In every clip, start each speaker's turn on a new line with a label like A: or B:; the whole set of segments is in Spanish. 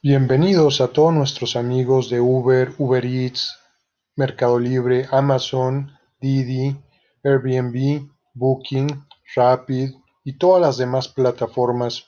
A: Bienvenidos a todos nuestros amigos de Uber, Uber Eats, Mercado Libre, Amazon, Didi, Airbnb, Booking, Rapid y todas las demás plataformas.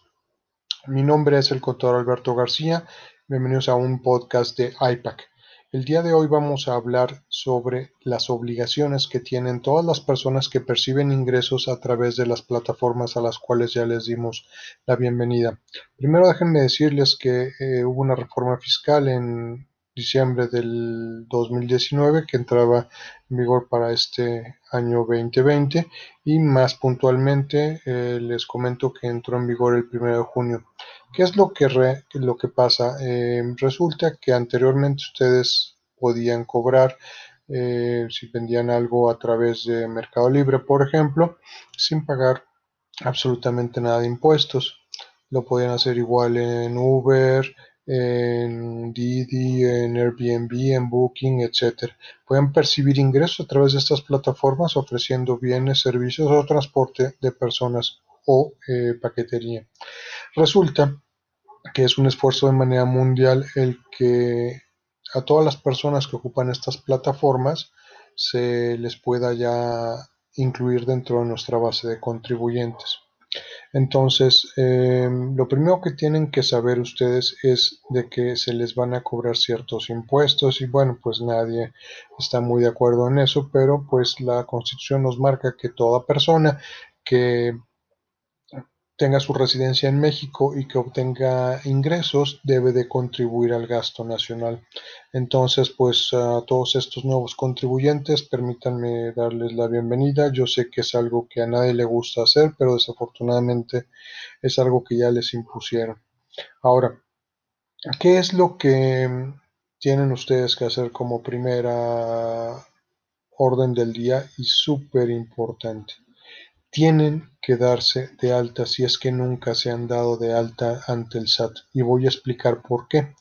A: Mi nombre es el contador Alberto García. Bienvenidos a un podcast de IPAC. El día de hoy vamos a hablar sobre las obligaciones que tienen todas las personas que perciben ingresos a través de las plataformas a las cuales ya les dimos la bienvenida. Primero déjenme decirles que eh, hubo una reforma fiscal en diciembre del 2019 que entraba en vigor para este año 2020 y más puntualmente eh, les comento que entró en vigor el 1 de junio. ¿Qué es lo que, lo que pasa? Eh, resulta que anteriormente ustedes podían cobrar eh, si vendían algo a través de Mercado Libre, por ejemplo, sin pagar absolutamente nada de impuestos. Lo podían hacer igual en Uber, en Didi, en Airbnb, en Booking, etc. Pueden percibir ingresos a través de estas plataformas ofreciendo bienes, servicios o transporte de personas o eh, paquetería. Resulta que es un esfuerzo de manera mundial el que a todas las personas que ocupan estas plataformas se les pueda ya incluir dentro de nuestra base de contribuyentes. Entonces, em, lo primero que tienen que saber ustedes es de que se les van a cobrar ciertos impuestos y bueno, pues nadie está muy de acuerdo en eso, pero pues la constitución nos marca que toda persona que tenga su residencia en México y que obtenga ingresos, debe de contribuir al gasto nacional. Entonces, pues a todos estos nuevos contribuyentes, permítanme darles la bienvenida. Yo sé que es algo que a nadie le gusta hacer, pero desafortunadamente es algo que ya les impusieron. Ahora, ¿qué es lo que tienen ustedes que hacer como primera orden del día y súper importante? Tienen que darse de alta si es que nunca se han dado de alta ante el SAT. Y voy a explicar por qué.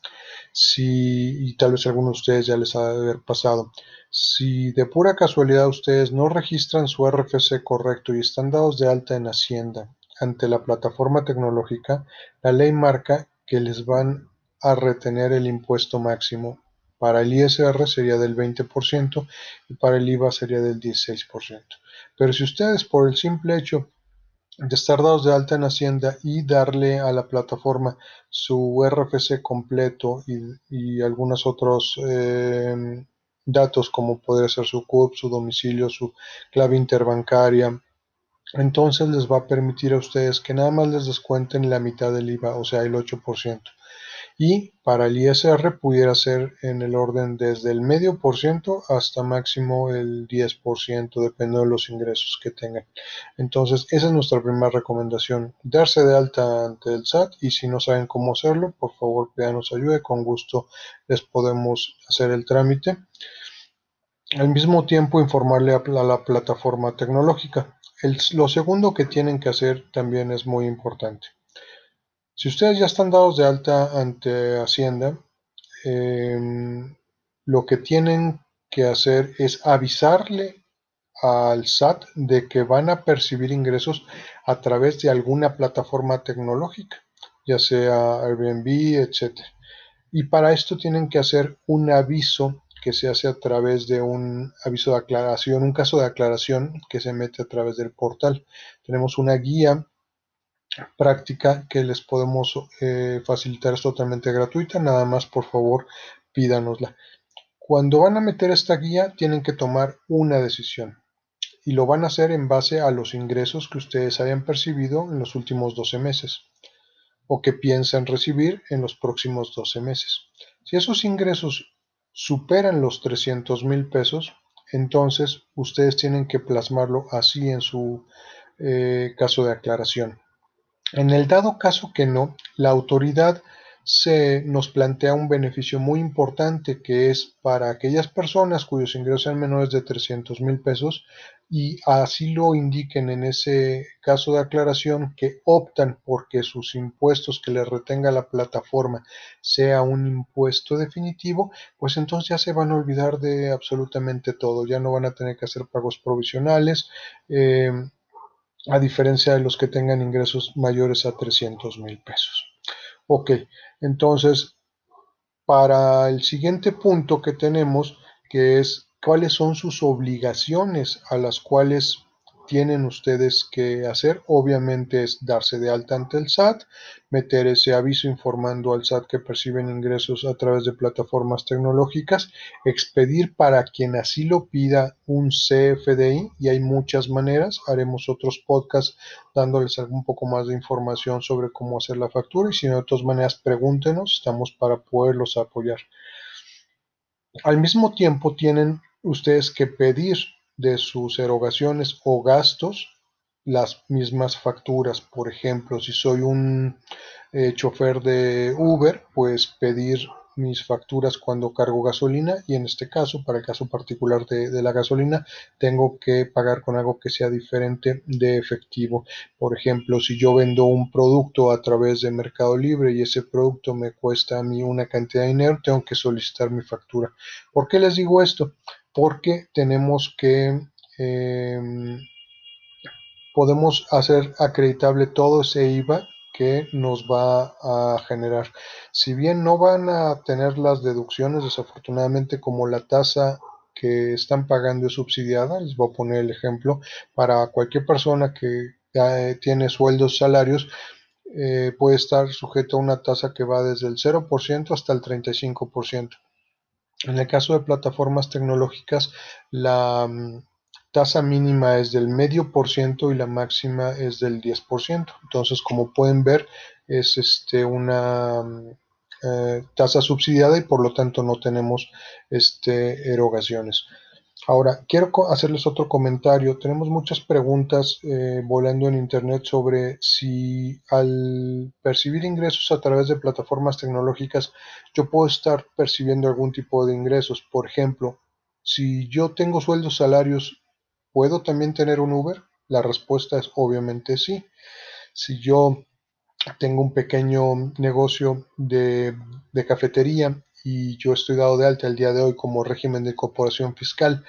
A: Si, y tal vez algunos de ustedes ya les ha de haber pasado. Si de pura casualidad ustedes no registran su RFC correcto y están dados de alta en Hacienda ante la plataforma tecnológica, la ley marca que les van a retener el impuesto máximo. Para el ISR sería del 20% y para el IVA sería del 16%. Pero si ustedes por el simple hecho de estar dados de alta en Hacienda y darle a la plataforma su RFC completo y, algunos otros em, datos como podría ser su CUP, su domicilio, su clave interbancaria, entonces les va a permitir a ustedes que nada más les descuenten la mitad del IVA, o sea, el 8% y para el ISR pudiera ser en el orden desde el medio por ciento hasta máximo el 10%, dependiendo de los ingresos que tengan. Entonces, esa es nuestra primera recomendación, darse de alta ante el SAT y si no saben cómo hacerlo, por favor pídanos ayuda, con gusto les podemos hacer el trámite. Al mismo tiempo, informarle a la, plataforma tecnológica. lo segundo que tienen que hacer también es muy importante si ustedes ya están dados de alta ante Hacienda, em, lo que tienen que hacer es avisarle al SAT de que van a percibir ingresos a través de alguna plataforma tecnológica, ya sea Airbnb, etc. Y para esto tienen que hacer un aviso que se hace a través de un aviso de aclaración, un caso de aclaración que se mete a través del portal. Tenemos una guía práctica que les podemos eh, facilitar es totalmente gratuita, nada más por favor pídanosla. Cuando van a meter esta guía tienen que tomar una decisión y lo van a hacer en base a los ingresos que ustedes hayan percibido en los últimos 12 meses o que piensan recibir en los próximos 12 meses. Si esos ingresos superan los 300 mil pesos, entonces ustedes tienen que plasmarlo así en su eh, caso de aclaración. En el dado caso que no, la autoridad se nos plantea un beneficio muy importante que es para aquellas personas cuyos ingresos sean menores de 300 mil pesos y así lo indiquen en ese caso de aclaración que optan porque sus impuestos que les retenga la plataforma sea un impuesto definitivo, pues entonces ya se van a olvidar de absolutamente todo, ya no van a tener que hacer pagos provisionales. Eh, a diferencia de los que tengan ingresos mayores a 300 mil pesos. Ok, entonces para el siguiente punto que tenemos, que es cuáles son sus obligaciones a las cuales tienen ustedes que hacer, obviamente, es darse de alta ante el SAT, meter ese aviso informando al SAT que perciben ingresos a través de plataformas tecnológicas, expedir para quien así lo pida un CFDI y hay muchas maneras. Haremos otros podcasts dándoles un poco más de información sobre cómo hacer la factura y si no, de todas maneras, pregúntenos, estamos para poderlos apoyar. Al mismo tiempo, tienen ustedes que pedir de sus erogaciones o gastos las mismas facturas. Por ejemplo, si soy un eh, chofer de Uber, pues pedir mis facturas cuando cargo gasolina y en este caso, para el caso particular de, la gasolina, tengo que pagar con algo que sea diferente de efectivo. Por ejemplo, si yo vendo un producto a través de Mercado Libre y ese producto me cuesta a mí una cantidad de dinero, tengo que solicitar mi factura. ¿Por qué les digo esto? Porque tenemos que... Em, podemos hacer acreditable todo ese IVA que nos va a generar. Si bien no van a tener las deducciones, desafortunadamente, como la tasa que están pagando es subsidiada, les voy a poner el ejemplo, para cualquier persona que tiene sueldos, salarios, eh, puede estar sujeto a una tasa que va desde el 0% hasta el 35%. En el caso de plataformas tecnológicas, la mm, tasa mínima es del medio por ciento y la máxima es del 10%. Entonces, como pueden ver, es este, una eh, tasa subsidiada y por lo tanto no tenemos este, erogaciones. Ahora, quiero hacerles otro comentario. Tenemos muchas preguntas eh, volando en Internet sobre si al percibir ingresos a través de plataformas tecnológicas, yo puedo estar percibiendo algún tipo de ingresos. Por ejemplo, si yo tengo sueldos salarios ¿Puedo también tener un Uber? La respuesta es obviamente sí. Si yo tengo un pequeño negocio de, cafetería y yo estoy dado de alta el día de hoy como régimen de corporación fiscal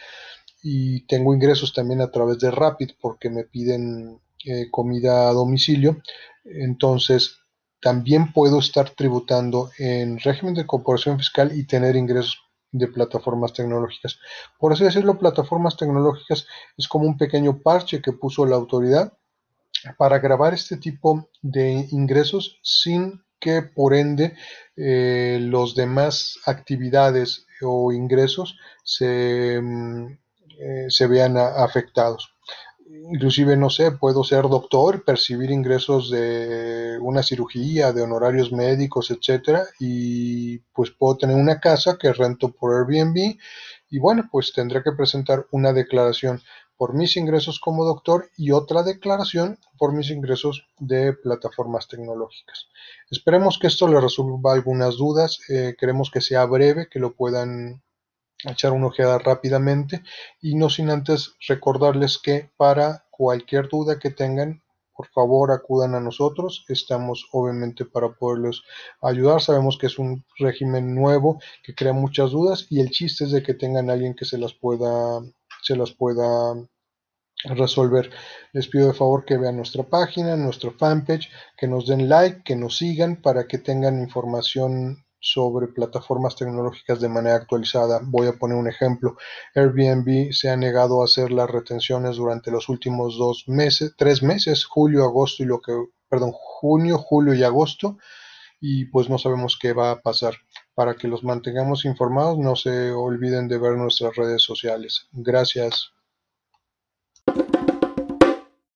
A: y tengo ingresos también a través de Rapid porque me piden eh, comida a domicilio, entonces también puedo estar tributando en régimen de corporación fiscal y tener ingresos de plataformas tecnológicas. Por así decirlo, plataformas tecnológicas es como un pequeño parche que puso la autoridad para grabar este tipo de ingresos sin que por ende eh, los demás actividades o ingresos se, mm, eh, se vean afectados. Inclusive, no sé, puedo ser doctor, percibir ingresos de una cirugía, de honorarios médicos, etcétera, y pues puedo tener una casa que rento por Airbnb y bueno, pues tendré que presentar una declaración por mis ingresos como doctor y otra declaración por mis ingresos de plataformas tecnológicas. Esperemos que esto le resuelva algunas dudas, eh, queremos que sea breve, que lo puedan echar una ojeada rápidamente y no sin antes recordarles que para cualquier duda que tengan por favor acudan a nosotros estamos obviamente para poderlos ayudar sabemos que es un régimen nuevo que crea muchas dudas y el chiste es de que tengan alguien que se las pueda se las pueda resolver. Les pido de favor que vean nuestra página, nuestro fanpage, que nos den like, que nos sigan para que tengan información sobre plataformas tecnológicas de manera actualizada. Voy a poner un ejemplo. Airbnb se ha negado a hacer las retenciones durante los últimos dos meses, tres meses, julio, agosto y lo que, perdón, junio, julio y agosto. Y pues no sabemos qué va a pasar. Para que los mantengamos informados, no se olviden de ver nuestras redes sociales. Gracias.